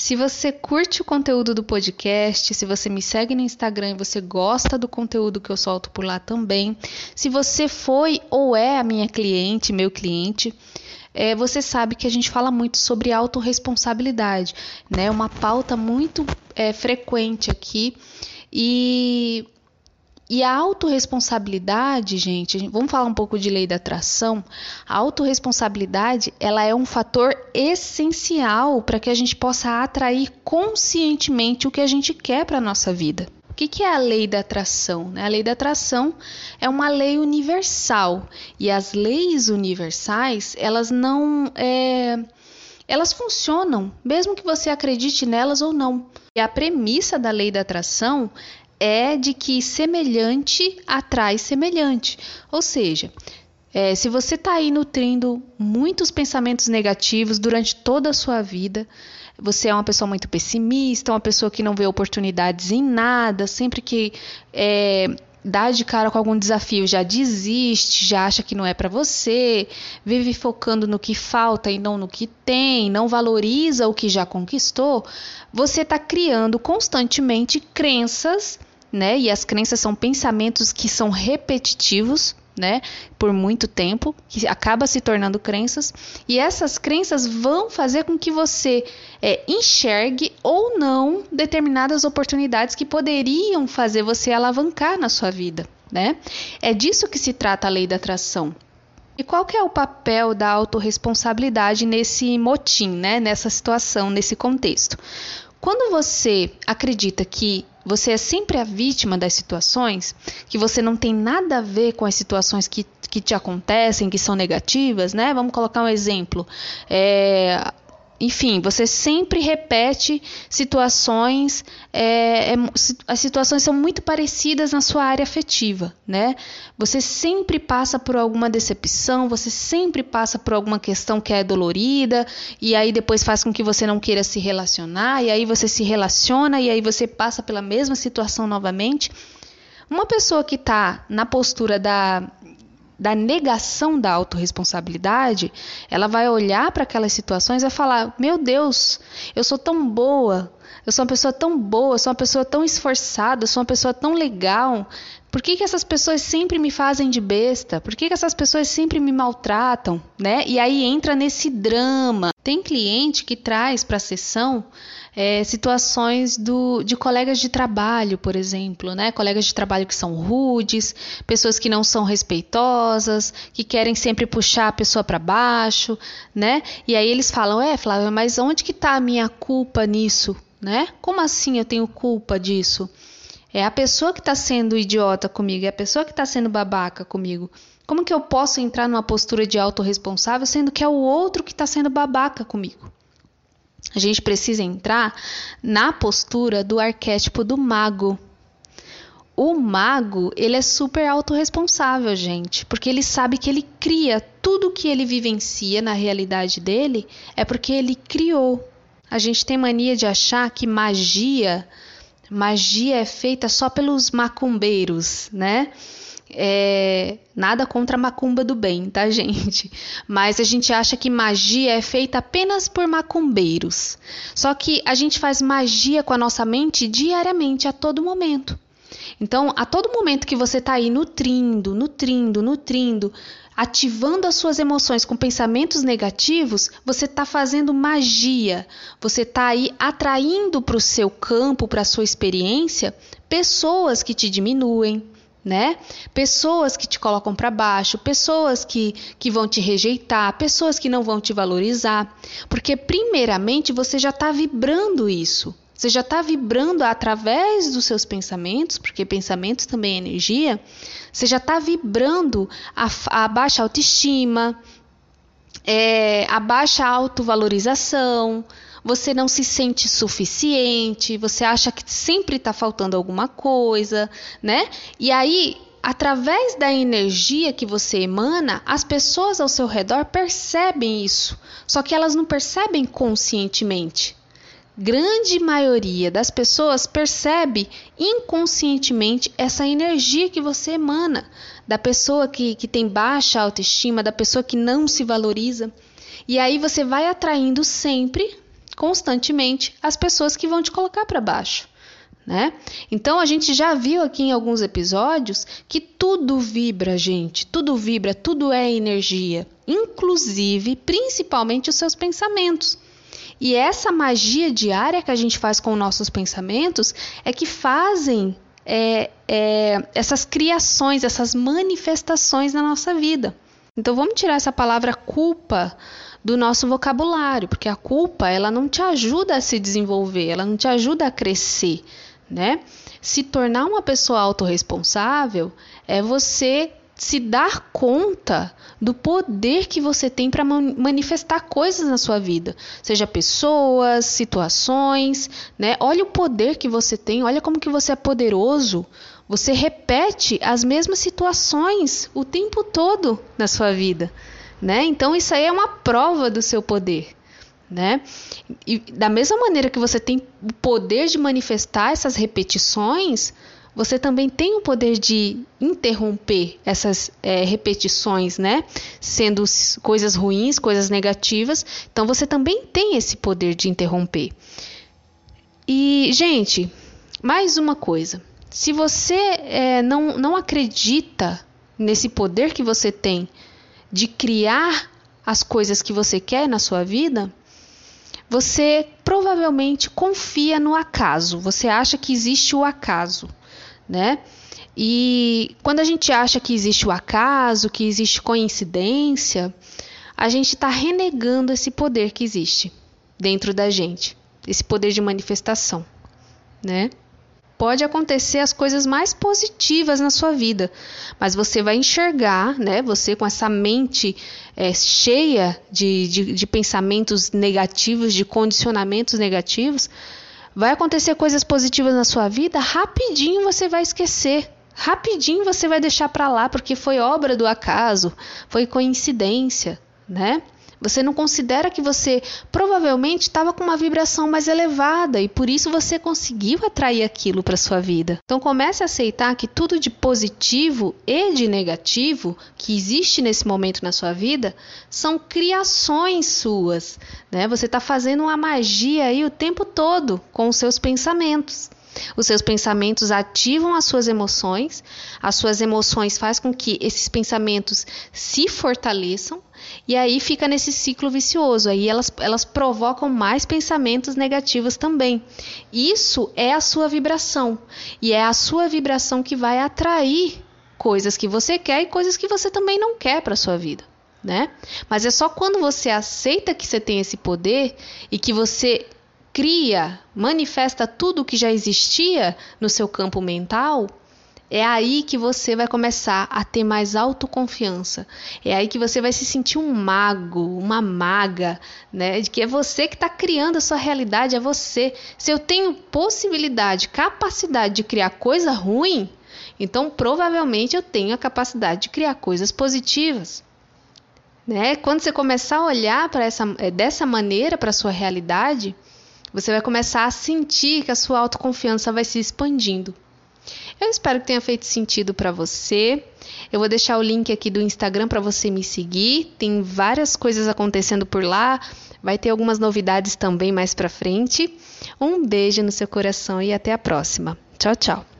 Se você curte o conteúdo do podcast, se você me segue no Instagram e você gosta do conteúdo que eu solto por lá também, se você foi ou é a minha cliente, meu cliente, é, você sabe que a gente fala muito sobre autorresponsabilidade, né? Uma pauta muito é, frequente aqui. E e a autorresponsabilidade, gente, vamos falar um pouco de lei da atração. A autorresponsabilidade, ela é um fator essencial para que a gente possa atrair conscientemente o que a gente quer para a nossa vida. O que, que é a lei da atração? A lei da atração é uma lei universal e as leis universais, elas não. É, elas funcionam, mesmo que você acredite nelas ou não. E a premissa da lei da atração é de que semelhante atrai semelhante. Ou seja, é, se você está aí nutrindo muitos pensamentos negativos durante toda a sua vida, você é uma pessoa muito pessimista, uma pessoa que não vê oportunidades em nada, sempre que é, dá de cara com algum desafio já desiste, já acha que não é para você, vive focando no que falta e não no que tem, não valoriza o que já conquistou, você está criando constantemente crenças né? E as crenças são pensamentos que são repetitivos, né? Por muito tempo, que acaba se tornando crenças, e essas crenças vão fazer com que você é, enxergue ou não determinadas oportunidades que poderiam fazer você alavancar na sua vida, né? É disso que se trata a lei da atração. E qual que é o papel da autorresponsabilidade nesse motim, né? Nessa situação, nesse contexto? Quando você acredita que você é sempre a vítima das situações, que você não tem nada a ver com as situações que, que te acontecem, que são negativas, né? Vamos colocar um exemplo. É, enfim, você sempre repete situações, é, é, as situações são muito parecidas na sua área afetiva, né? Você sempre passa por alguma decepção, você sempre passa por alguma questão que é dolorida, e aí depois faz com que você não queira se relacionar, e aí você se relaciona, e aí você passa pela mesma situação novamente. Uma pessoa que está na postura da da negação da autorresponsabilidade, ela vai olhar para aquelas situações e vai falar: Meu Deus, eu sou tão boa, eu sou uma pessoa tão boa, sou uma pessoa tão esforçada, sou uma pessoa tão legal. Por que, que essas pessoas sempre me fazem de besta? Por que, que essas pessoas sempre me maltratam? Né? E aí entra nesse drama. Tem cliente que traz para a sessão é, situações do, de colegas de trabalho, por exemplo, né? Colegas de trabalho que são rudes, pessoas que não são respeitosas, que querem sempre puxar a pessoa para baixo, né? E aí eles falam, é, Flávia, mas onde que está a minha culpa nisso, né? Como assim eu tenho culpa disso? É a pessoa que está sendo idiota comigo, é a pessoa que está sendo babaca comigo. Como que eu posso entrar numa postura de autorresponsável sendo que é o outro que está sendo babaca comigo? A gente precisa entrar na postura do arquétipo do mago. O mago, ele é super autorresponsável, gente, porque ele sabe que ele cria tudo que ele vivencia na realidade dele é porque ele criou. A gente tem mania de achar que magia, magia é feita só pelos macumbeiros, né? É, nada contra a macumba do bem, tá, gente? Mas a gente acha que magia é feita apenas por macumbeiros. Só que a gente faz magia com a nossa mente diariamente, a todo momento. Então, a todo momento que você está aí nutrindo, nutrindo, nutrindo, ativando as suas emoções com pensamentos negativos, você está fazendo magia. Você está aí atraindo para o seu campo, para a sua experiência, pessoas que te diminuem, né? Pessoas que te colocam para baixo, pessoas que, que vão te rejeitar, pessoas que não vão te valorizar, porque primeiramente você já está vibrando isso. Você já está vibrando através dos seus pensamentos, porque pensamentos também é energia. Você já está vibrando a, a, baixa autoestima, é, a baixa autovalorização, você não se sente suficiente, você acha que sempre está faltando alguma coisa, né? E aí, através da energia que você emana, as pessoas ao seu redor percebem isso, só que elas não percebem conscientemente. Grande maioria das pessoas percebe inconscientemente essa energia que você emana, da pessoa que, que tem baixa autoestima, da pessoa que não se valoriza. E aí você vai atraindo sempre constantemente as pessoas que vão te colocar para baixo. Né? Então a gente já viu aqui em alguns episódios que tudo vibra, gente, tudo vibra, tudo é energia, inclusive, principalmente os seus pensamentos. E essa magia diária que a gente faz com nossos pensamentos é que fazem é, é, essas criações, essas manifestações na nossa vida. Então vamos tirar essa palavra culpa do nosso vocabulário, porque a culpa ela não te ajuda a se desenvolver, ela não te ajuda a crescer, né? Se tornar uma pessoa autorresponsável é você se dar conta do poder que você tem para manifestar coisas na sua vida, seja pessoas, situações, né? Olha o poder que você tem, olha como que você é poderoso. Você repete as mesmas situações o tempo todo na sua vida, né? Então isso aí é uma prova do seu poder, né? E da mesma maneira que você tem o poder de manifestar essas repetições, você também tem o poder de interromper essas é, repetições, né? Sendo coisas ruins, coisas negativas. Então você também tem esse poder de interromper. E, gente, mais uma coisa. Se você é, não, não acredita nesse poder que você tem de criar as coisas que você quer na sua vida, você provavelmente confia no acaso. Você acha que existe o acaso né? E quando a gente acha que existe o acaso, que existe coincidência, a gente está renegando esse poder que existe dentro da gente, esse poder de manifestação, né? Pode acontecer as coisas mais positivas na sua vida, mas você vai enxergar, né? Você com essa mente é, cheia de, de, de pensamentos negativos, de condicionamentos negativos, Vai acontecer coisas positivas na sua vida, rapidinho você vai esquecer. Rapidinho você vai deixar para lá porque foi obra do acaso, foi coincidência, né? Você não considera que você provavelmente estava com uma vibração mais elevada e por isso você conseguiu atrair aquilo para sua vida. Então comece a aceitar que tudo de positivo e de negativo que existe nesse momento na sua vida são criações suas, né? Você está fazendo uma magia aí o tempo todo com os seus pensamentos. Os seus pensamentos ativam as suas emoções, as suas emoções fazem com que esses pensamentos se fortaleçam e aí fica nesse ciclo vicioso. Aí elas, elas provocam mais pensamentos negativos também. Isso é a sua vibração. E é a sua vibração que vai atrair coisas que você quer e coisas que você também não quer para sua vida. Né? Mas é só quando você aceita que você tem esse poder e que você cria, manifesta tudo o que já existia no seu campo mental, é aí que você vai começar a ter mais autoconfiança. É aí que você vai se sentir um mago, uma maga, né? De que é você que está criando a sua realidade, é você. Se eu tenho possibilidade, capacidade de criar coisa ruim, então provavelmente eu tenho a capacidade de criar coisas positivas. Né? Quando você começar a olhar para essa é, dessa maneira para a sua realidade, você vai começar a sentir que a sua autoconfiança vai se expandindo. Eu espero que tenha feito sentido para você. Eu vou deixar o link aqui do Instagram para você me seguir. Tem várias coisas acontecendo por lá. Vai ter algumas novidades também mais para frente. Um beijo no seu coração e até a próxima. Tchau, tchau.